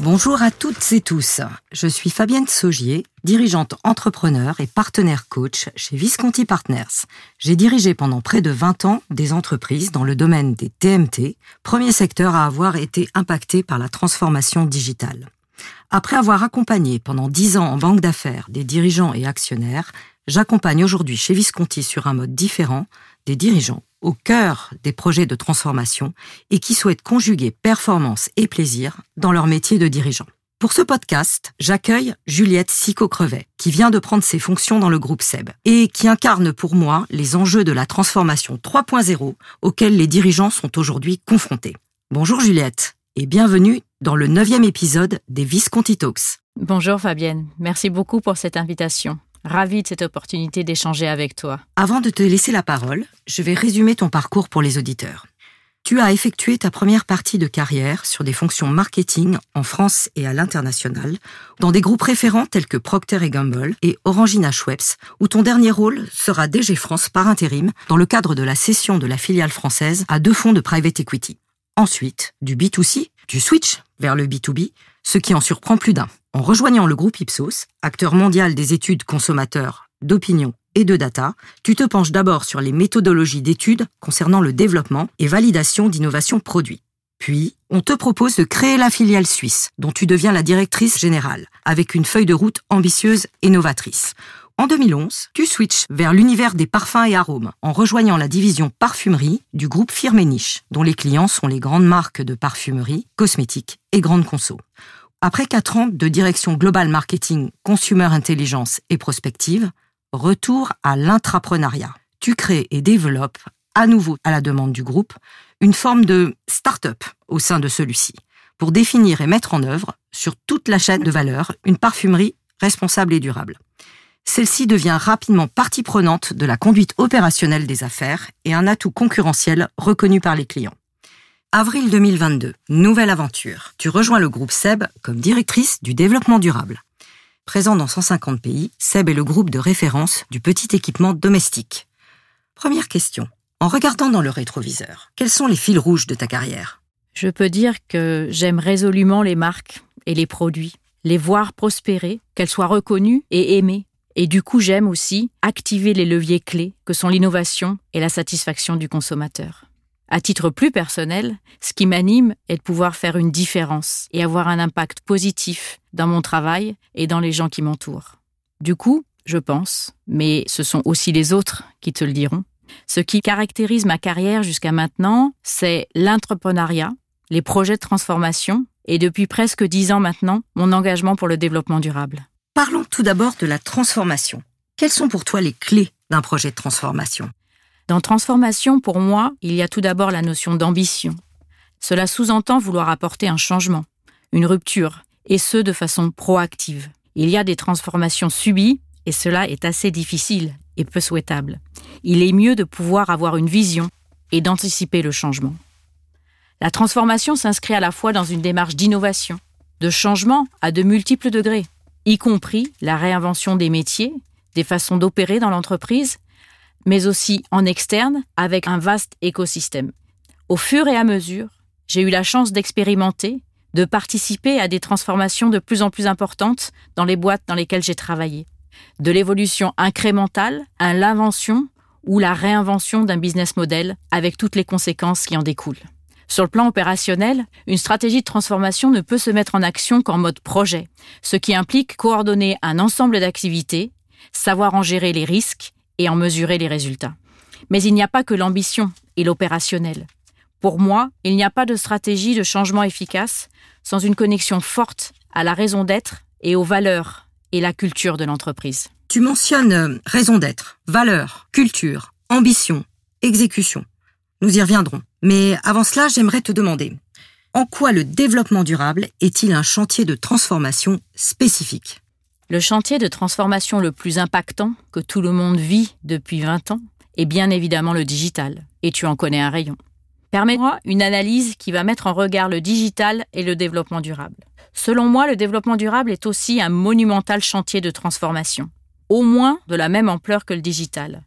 Bonjour à toutes et tous. Je suis Fabienne Saugier, dirigeante entrepreneur et partenaire coach chez Visconti Partners. J'ai dirigé pendant près de 20 ans des entreprises dans le domaine des TMT, premier secteur à avoir été impacté par la transformation digitale. Après avoir accompagné pendant 10 ans en banque d'affaires des dirigeants et actionnaires, j'accompagne aujourd'hui chez Visconti sur un mode différent des dirigeants au cœur des projets de transformation et qui souhaitent conjuguer performance et plaisir dans leur métier de dirigeant. Pour ce podcast, j'accueille Juliette Sico-Crevet, qui vient de prendre ses fonctions dans le groupe SEB et qui incarne pour moi les enjeux de la transformation 3.0 auxquels les dirigeants sont aujourd'hui confrontés. Bonjour Juliette et bienvenue dans le neuvième épisode des Visconti Talks. Bonjour Fabienne, merci beaucoup pour cette invitation. Ravi de cette opportunité d'échanger avec toi. Avant de te laisser la parole, je vais résumer ton parcours pour les auditeurs. Tu as effectué ta première partie de carrière sur des fonctions marketing en France et à l'international, dans des groupes référents tels que Procter Gamble et Orangina Schweppes, où ton dernier rôle sera DG France par intérim dans le cadre de la cession de la filiale française à deux fonds de private equity. Ensuite, du B2C, tu switches vers le B2B, ce qui en surprend plus d'un. En rejoignant le groupe Ipsos, acteur mondial des études consommateurs, d'opinion et de data, tu te penches d'abord sur les méthodologies d'études concernant le développement et validation d'innovations produits. Puis, on te propose de créer la filiale suisse, dont tu deviens la directrice générale, avec une feuille de route ambitieuse et novatrice. En 2011, tu switches vers l'univers des parfums et arômes en rejoignant la division parfumerie du groupe Firmenich, dont les clients sont les grandes marques de parfumerie, cosmétiques et grandes conso. Après quatre ans de direction global marketing, consumer intelligence et prospective, retour à l'intrapreneuriat. Tu crées et développes, à nouveau à la demande du groupe, une forme de start-up au sein de celui-ci, pour définir et mettre en œuvre, sur toute la chaîne de valeur, une parfumerie responsable et durable. Celle-ci devient rapidement partie prenante de la conduite opérationnelle des affaires et un atout concurrentiel reconnu par les clients. Avril 2022, nouvelle aventure. Tu rejoins le groupe SEB comme directrice du développement durable. Présent dans 150 pays, SEB est le groupe de référence du petit équipement domestique. Première question. En regardant dans le rétroviseur, quels sont les fils rouges de ta carrière? Je peux dire que j'aime résolument les marques et les produits, les voir prospérer, qu'elles soient reconnues et aimées. Et du coup, j'aime aussi activer les leviers clés que sont l'innovation et la satisfaction du consommateur. À titre plus personnel, ce qui m'anime est de pouvoir faire une différence et avoir un impact positif dans mon travail et dans les gens qui m'entourent. Du coup, je pense, mais ce sont aussi les autres qui te le diront, ce qui caractérise ma carrière jusqu'à maintenant, c'est l'entrepreneuriat, les projets de transformation et depuis presque dix ans maintenant, mon engagement pour le développement durable. Parlons tout d'abord de la transformation. Quelles sont pour toi les clés d'un projet de transformation? Dans transformation, pour moi, il y a tout d'abord la notion d'ambition. Cela sous-entend vouloir apporter un changement, une rupture, et ce de façon proactive. Il y a des transformations subies, et cela est assez difficile et peu souhaitable. Il est mieux de pouvoir avoir une vision et d'anticiper le changement. La transformation s'inscrit à la fois dans une démarche d'innovation, de changement à de multiples degrés, y compris la réinvention des métiers, des façons d'opérer dans l'entreprise mais aussi en externe avec un vaste écosystème. Au fur et à mesure, j'ai eu la chance d'expérimenter, de participer à des transformations de plus en plus importantes dans les boîtes dans lesquelles j'ai travaillé. De l'évolution incrémentale à l'invention ou la réinvention d'un business model avec toutes les conséquences qui en découlent. Sur le plan opérationnel, une stratégie de transformation ne peut se mettre en action qu'en mode projet, ce qui implique coordonner un ensemble d'activités, savoir en gérer les risques et en mesurer les résultats. Mais il n'y a pas que l'ambition et l'opérationnel. Pour moi, il n'y a pas de stratégie de changement efficace sans une connexion forte à la raison d'être et aux valeurs et la culture de l'entreprise. Tu mentionnes euh, raison d'être, valeurs, culture, ambition, exécution. Nous y reviendrons. Mais avant cela, j'aimerais te demander, en quoi le développement durable est-il un chantier de transformation spécifique? Le chantier de transformation le plus impactant que tout le monde vit depuis 20 ans est bien évidemment le digital, et tu en connais un rayon. Permets-moi une analyse qui va mettre en regard le digital et le développement durable. Selon moi, le développement durable est aussi un monumental chantier de transformation, au moins de la même ampleur que le digital,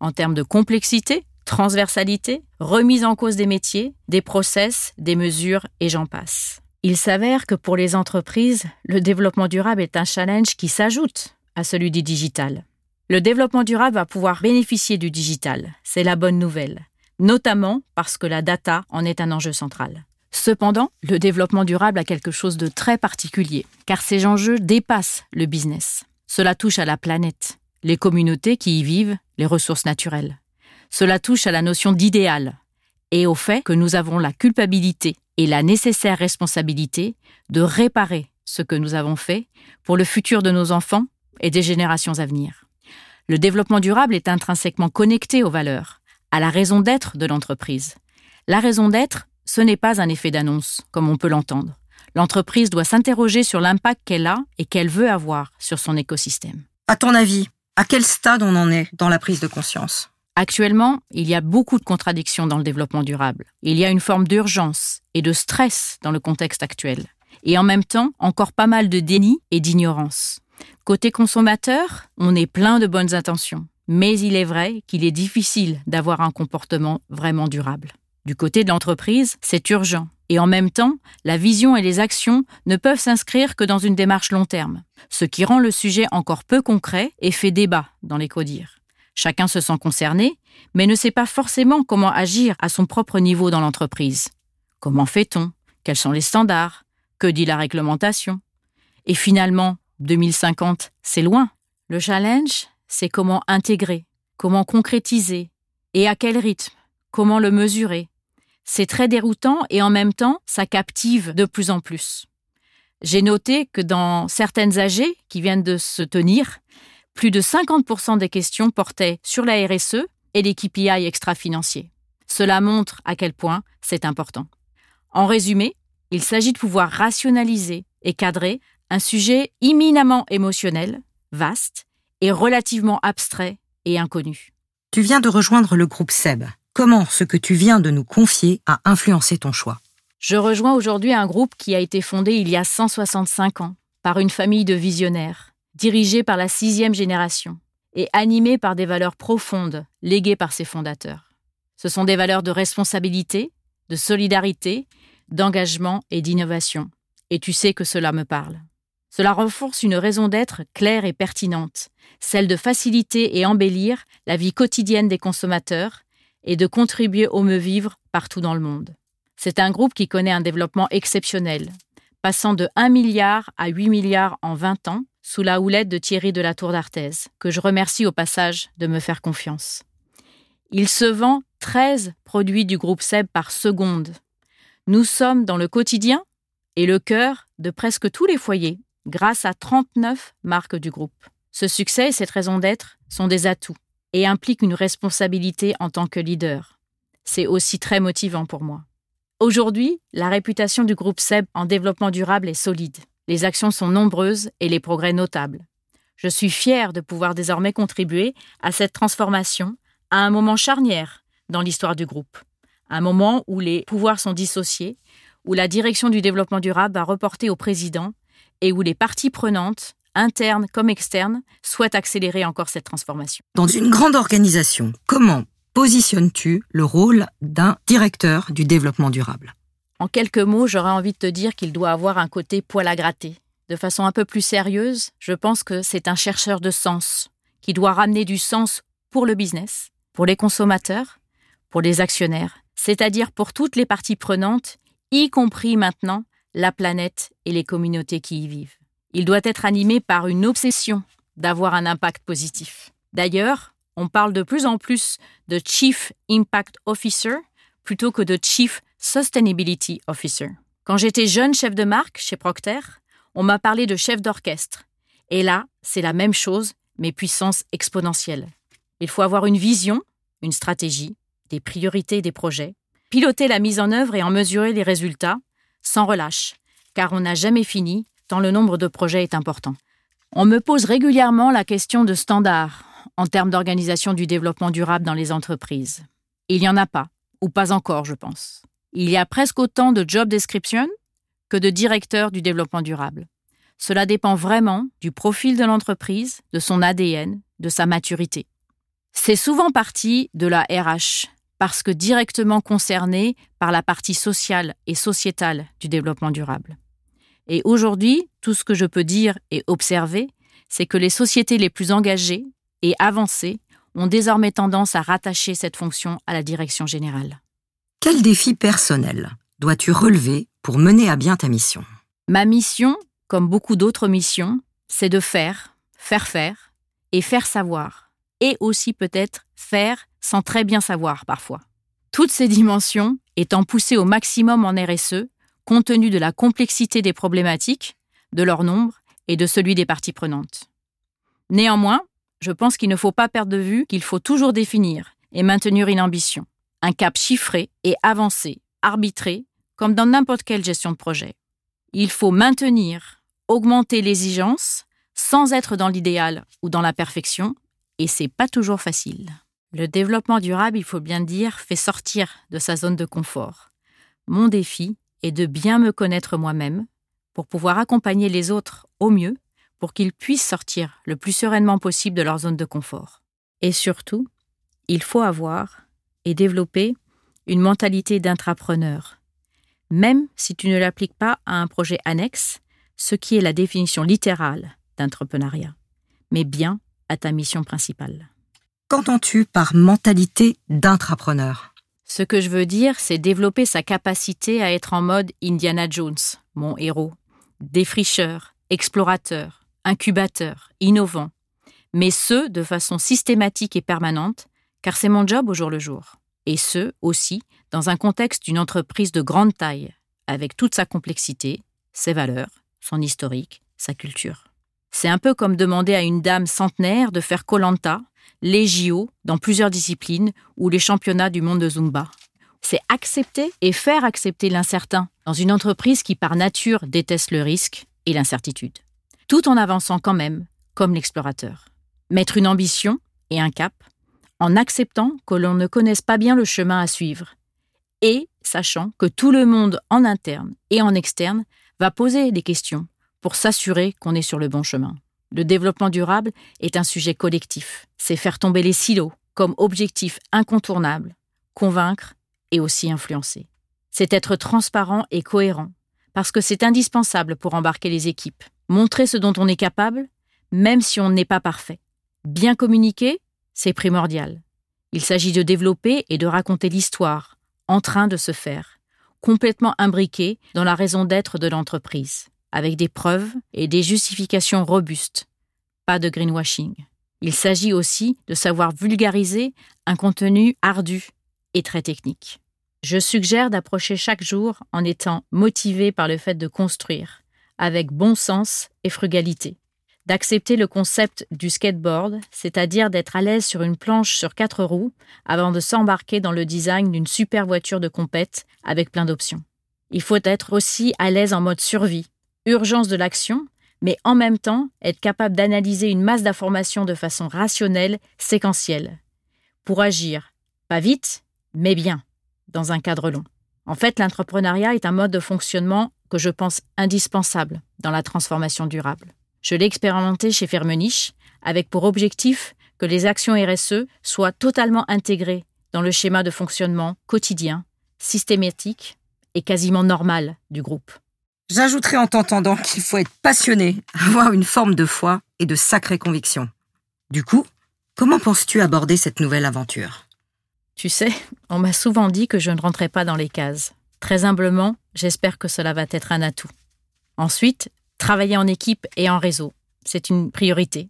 en termes de complexité, transversalité, remise en cause des métiers, des process, des mesures et j'en passe. Il s'avère que pour les entreprises, le développement durable est un challenge qui s'ajoute à celui du digital. Le développement durable va pouvoir bénéficier du digital, c'est la bonne nouvelle, notamment parce que la data en est un enjeu central. Cependant, le développement durable a quelque chose de très particulier, car ces enjeux dépassent le business. Cela touche à la planète, les communautés qui y vivent, les ressources naturelles. Cela touche à la notion d'idéal et au fait que nous avons la culpabilité et la nécessaire responsabilité de réparer ce que nous avons fait pour le futur de nos enfants et des générations à venir. Le développement durable est intrinsèquement connecté aux valeurs, à la raison d'être de l'entreprise. La raison d'être, ce n'est pas un effet d'annonce, comme on peut l'entendre. L'entreprise doit s'interroger sur l'impact qu'elle a et qu'elle veut avoir sur son écosystème. À ton avis, à quel stade on en est dans la prise de conscience? Actuellement, il y a beaucoup de contradictions dans le développement durable. Il y a une forme d'urgence et de stress dans le contexte actuel. Et en même temps, encore pas mal de déni et d'ignorance. Côté consommateur, on est plein de bonnes intentions. Mais il est vrai qu'il est difficile d'avoir un comportement vraiment durable. Du côté de l'entreprise, c'est urgent. Et en même temps, la vision et les actions ne peuvent s'inscrire que dans une démarche long terme, ce qui rend le sujet encore peu concret et fait débat dans les codires. Chacun se sent concerné, mais ne sait pas forcément comment agir à son propre niveau dans l'entreprise. Comment fait-on? Quels sont les standards? Que dit la réglementation? Et finalement, 2050, c'est loin. Le challenge, c'est comment intégrer, comment concrétiser, et à quel rythme, comment le mesurer. C'est très déroutant et en même temps, ça captive de plus en plus. J'ai noté que dans certaines AG qui viennent de se tenir, plus de 50% des questions portaient sur la RSE et les KPI extra-financiers. Cela montre à quel point c'est important. En résumé, il s'agit de pouvoir rationaliser et cadrer un sujet imminemment émotionnel, vaste et relativement abstrait et inconnu. Tu viens de rejoindre le groupe SEB. Comment ce que tu viens de nous confier a influencé ton choix? Je rejoins aujourd'hui un groupe qui a été fondé il y a 165 ans par une famille de visionnaires dirigé par la sixième génération et animé par des valeurs profondes léguées par ses fondateurs. Ce sont des valeurs de responsabilité, de solidarité, d'engagement et d'innovation. Et tu sais que cela me parle. Cela renforce une raison d'être claire et pertinente, celle de faciliter et embellir la vie quotidienne des consommateurs et de contribuer au mieux vivre partout dans le monde. C'est un groupe qui connaît un développement exceptionnel, passant de 1 milliard à 8 milliards en 20 ans, sous la houlette de Thierry de la Tour d'Arthez, que je remercie au passage de me faire confiance. Il se vend 13 produits du groupe SEB par seconde. Nous sommes dans le quotidien et le cœur de presque tous les foyers, grâce à 39 marques du groupe. Ce succès et cette raison d'être sont des atouts et impliquent une responsabilité en tant que leader. C'est aussi très motivant pour moi. Aujourd'hui, la réputation du groupe SEB en développement durable est solide. Les actions sont nombreuses et les progrès notables. Je suis fière de pouvoir désormais contribuer à cette transformation à un moment charnière dans l'histoire du groupe, un moment où les pouvoirs sont dissociés, où la direction du développement durable va reporter au président et où les parties prenantes, internes comme externes, souhaitent accélérer encore cette transformation. Dans une grande organisation, comment positionnes-tu le rôle d'un directeur du développement durable? En quelques mots, j'aurais envie de te dire qu'il doit avoir un côté poil à gratter. De façon un peu plus sérieuse, je pense que c'est un chercheur de sens, qui doit ramener du sens pour le business, pour les consommateurs, pour les actionnaires, c'est-à-dire pour toutes les parties prenantes, y compris maintenant la planète et les communautés qui y vivent. Il doit être animé par une obsession d'avoir un impact positif. D'ailleurs, on parle de plus en plus de Chief Impact Officer plutôt que de Chief Sustainability Officer. Quand j'étais jeune chef de marque chez Procter, on m'a parlé de chef d'orchestre. Et là, c'est la même chose, mais puissance exponentielle. Il faut avoir une vision, une stratégie, des priorités des projets, piloter la mise en œuvre et en mesurer les résultats, sans relâche, car on n'a jamais fini, tant le nombre de projets est important. On me pose régulièrement la question de standards en termes d'organisation du développement durable dans les entreprises. Il n'y en a pas, ou pas encore, je pense. Il y a presque autant de job description que de directeurs du développement durable. Cela dépend vraiment du profil de l'entreprise, de son ADN, de sa maturité. C'est souvent parti de la RH, parce que directement concerné par la partie sociale et sociétale du développement durable. Et aujourd'hui, tout ce que je peux dire et observer, c'est que les sociétés les plus engagées et avancées ont désormais tendance à rattacher cette fonction à la direction générale. Quel défi personnel dois-tu relever pour mener à bien ta mission? Ma mission, comme beaucoup d'autres missions, c'est de faire, faire faire et faire savoir. Et aussi peut-être faire sans très bien savoir parfois. Toutes ces dimensions étant poussées au maximum en RSE, compte tenu de la complexité des problématiques, de leur nombre et de celui des parties prenantes. Néanmoins, je pense qu'il ne faut pas perdre de vue qu'il faut toujours définir et maintenir une ambition, un cap chiffré et avancé, arbitré, comme dans n'importe quelle gestion de projet. Il faut maintenir, augmenter l'exigence, sans être dans l'idéal ou dans la perfection, et c'est pas toujours facile. Le développement durable, il faut bien dire, fait sortir de sa zone de confort. Mon défi est de bien me connaître moi-même pour pouvoir accompagner les autres au mieux pour qu'ils puissent sortir le plus sereinement possible de leur zone de confort. Et surtout, il faut avoir et développer une mentalité d'intrapreneur, même si tu ne l'appliques pas à un projet annexe, ce qui est la définition littérale d'entrepreneuriat, mais bien à ta mission principale. Qu'entends-tu par mentalité d'intrapreneur? Ce que je veux dire, c'est développer sa capacité à être en mode Indiana Jones, mon héros, défricheur, explorateur, incubateur, innovant, mais ce, de façon systématique et permanente, car c'est mon job au jour le jour. Et ce, aussi, dans un contexte d'une entreprise de grande taille, avec toute sa complexité, ses valeurs, son historique, sa culture. C'est un peu comme demander à une dame centenaire de faire Colanta, les JO dans plusieurs disciplines ou les championnats du monde de Zumba. C'est accepter et faire accepter l'incertain dans une entreprise qui par nature déteste le risque et l'incertitude tout en avançant quand même, comme l'explorateur. Mettre une ambition et un cap, en acceptant que l'on ne connaisse pas bien le chemin à suivre, et sachant que tout le monde en interne et en externe va poser des questions pour s'assurer qu'on est sur le bon chemin. Le développement durable est un sujet collectif. C'est faire tomber les silos comme objectif incontournable, convaincre et aussi influencer. C'est être transparent et cohérent, parce que c'est indispensable pour embarquer les équipes montrer ce dont on est capable, même si on n'est pas parfait. Bien communiquer, c'est primordial. Il s'agit de développer et de raconter l'histoire, en train de se faire, complètement imbriqué dans la raison d'être de l'entreprise, avec des preuves et des justifications robustes. Pas de greenwashing. Il s'agit aussi de savoir vulgariser un contenu ardu et très technique. Je suggère d'approcher chaque jour en étant motivé par le fait de construire, avec bon sens et frugalité. D'accepter le concept du skateboard, c'est-à-dire d'être à l'aise sur une planche sur quatre roues avant de s'embarquer dans le design d'une super voiture de compète avec plein d'options. Il faut être aussi à l'aise en mode survie, urgence de l'action, mais en même temps être capable d'analyser une masse d'informations de façon rationnelle, séquentielle, pour agir, pas vite, mais bien, dans un cadre long. En fait, l'entrepreneuriat est un mode de fonctionnement que je pense indispensable dans la transformation durable. Je l'ai expérimenté chez Fermenich avec pour objectif que les actions RSE soient totalement intégrées dans le schéma de fonctionnement quotidien, systématique et quasiment normal du groupe. J'ajouterai en t'entendant qu'il faut être passionné, avoir une forme de foi et de sacrée conviction. Du coup, comment penses-tu aborder cette nouvelle aventure? Tu sais, on m'a souvent dit que je ne rentrais pas dans les cases. Très humblement, j'espère que cela va être un atout. Ensuite, travailler en équipe et en réseau. C'est une priorité.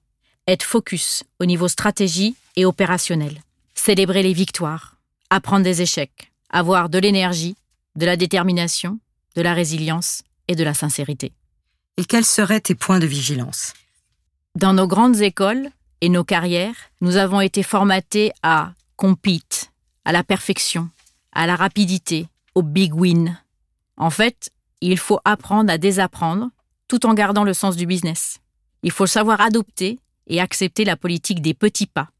Être focus au niveau stratégie et opérationnel. Célébrer les victoires. Apprendre des échecs. Avoir de l'énergie, de la détermination, de la résilience et de la sincérité. Et quels seraient tes points de vigilance? Dans nos grandes écoles et nos carrières, nous avons été formatés à compete, à la perfection, à la rapidité, au big win. En fait, il faut apprendre à désapprendre tout en gardant le sens du business. Il faut savoir adopter et accepter la politique des petits pas,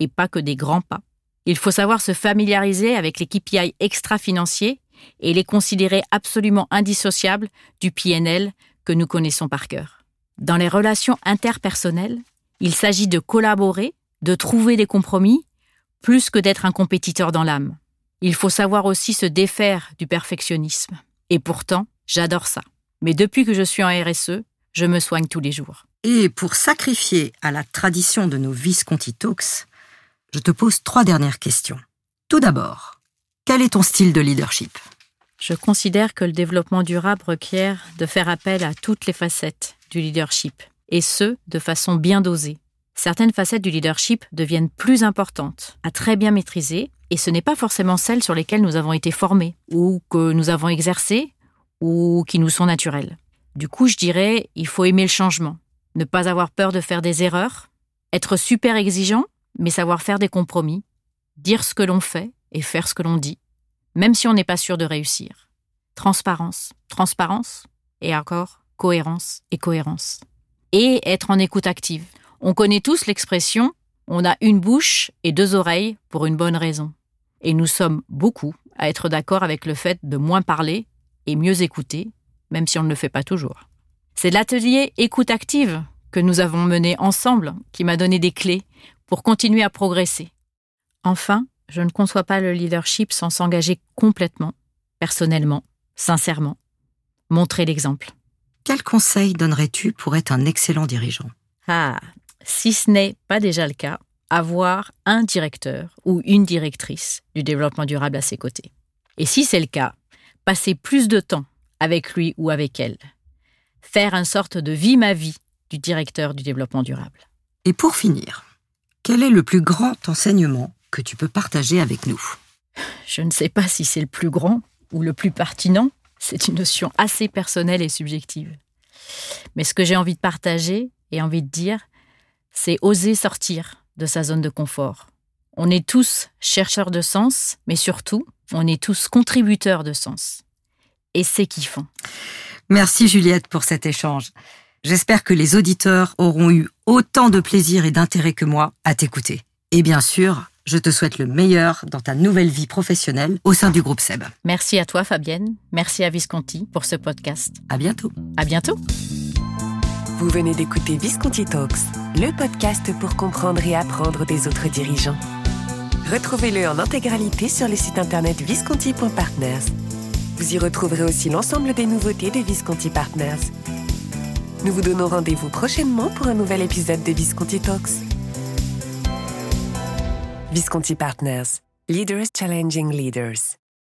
et pas que des grands pas. Il faut savoir se familiariser avec les KPI extra-financiers et les considérer absolument indissociables du PNL que nous connaissons par cœur. Dans les relations interpersonnelles, il s'agit de collaborer, de trouver des compromis, plus que d'être un compétiteur dans l'âme. Il faut savoir aussi se défaire du perfectionnisme. Et pourtant, j'adore ça. Mais depuis que je suis en RSE, je me soigne tous les jours. Et pour sacrifier à la tradition de nos Visconti Talks, je te pose trois dernières questions. Tout d'abord, quel est ton style de leadership? Je considère que le développement durable requiert de faire appel à toutes les facettes du leadership, et ce, de façon bien dosée. Certaines facettes du leadership deviennent plus importantes, à très bien maîtriser, et ce n'est pas forcément celles sur lesquelles nous avons été formés, ou que nous avons exercées, ou qui nous sont naturelles. Du coup, je dirais, il faut aimer le changement, ne pas avoir peur de faire des erreurs, être super exigeant, mais savoir faire des compromis, dire ce que l'on fait et faire ce que l'on dit, même si on n'est pas sûr de réussir. Transparence, transparence, et encore cohérence et cohérence. Et être en écoute active. On connaît tous l'expression on a une bouche et deux oreilles pour une bonne raison. Et nous sommes beaucoup à être d'accord avec le fait de moins parler et mieux écouter, même si on ne le fait pas toujours. C'est l'atelier écoute active que nous avons mené ensemble qui m'a donné des clés pour continuer à progresser. Enfin, je ne conçois pas le leadership sans s'engager complètement, personnellement, sincèrement. Montrer l'exemple. Quel conseil donnerais-tu pour être un excellent dirigeant? Ah, si ce n'est pas déjà le cas, avoir un directeur ou une directrice du développement durable à ses côtés. Et si c'est le cas, passer plus de temps avec lui ou avec elle. Faire une sorte de vie ma vie du directeur du développement durable. Et pour finir, quel est le plus grand enseignement que tu peux partager avec nous? Je ne sais pas si c'est le plus grand ou le plus pertinent. C'est une notion assez personnelle et subjective. Mais ce que j'ai envie de partager et envie de dire, c'est oser sortir de sa zone de confort. On est tous chercheurs de sens, mais surtout, on est tous contributeurs de sens. Et c'est kiffant. Merci Juliette pour cet échange. J'espère que les auditeurs auront eu autant de plaisir et d'intérêt que moi à t'écouter. Et bien sûr, je te souhaite le meilleur dans ta nouvelle vie professionnelle au sein du groupe SEB. Merci à toi Fabienne, merci à Visconti pour ce podcast. À bientôt. À bientôt. Vous venez d'écouter Visconti Talks, le podcast pour comprendre et apprendre des autres dirigeants. Retrouvez-le en intégralité sur le site internet visconti.partners. Vous y retrouverez aussi l'ensemble des nouveautés de Visconti Partners. Nous vous donnons rendez-vous prochainement pour un nouvel épisode de Visconti Talks. Visconti Partners, Leaders Challenging Leaders.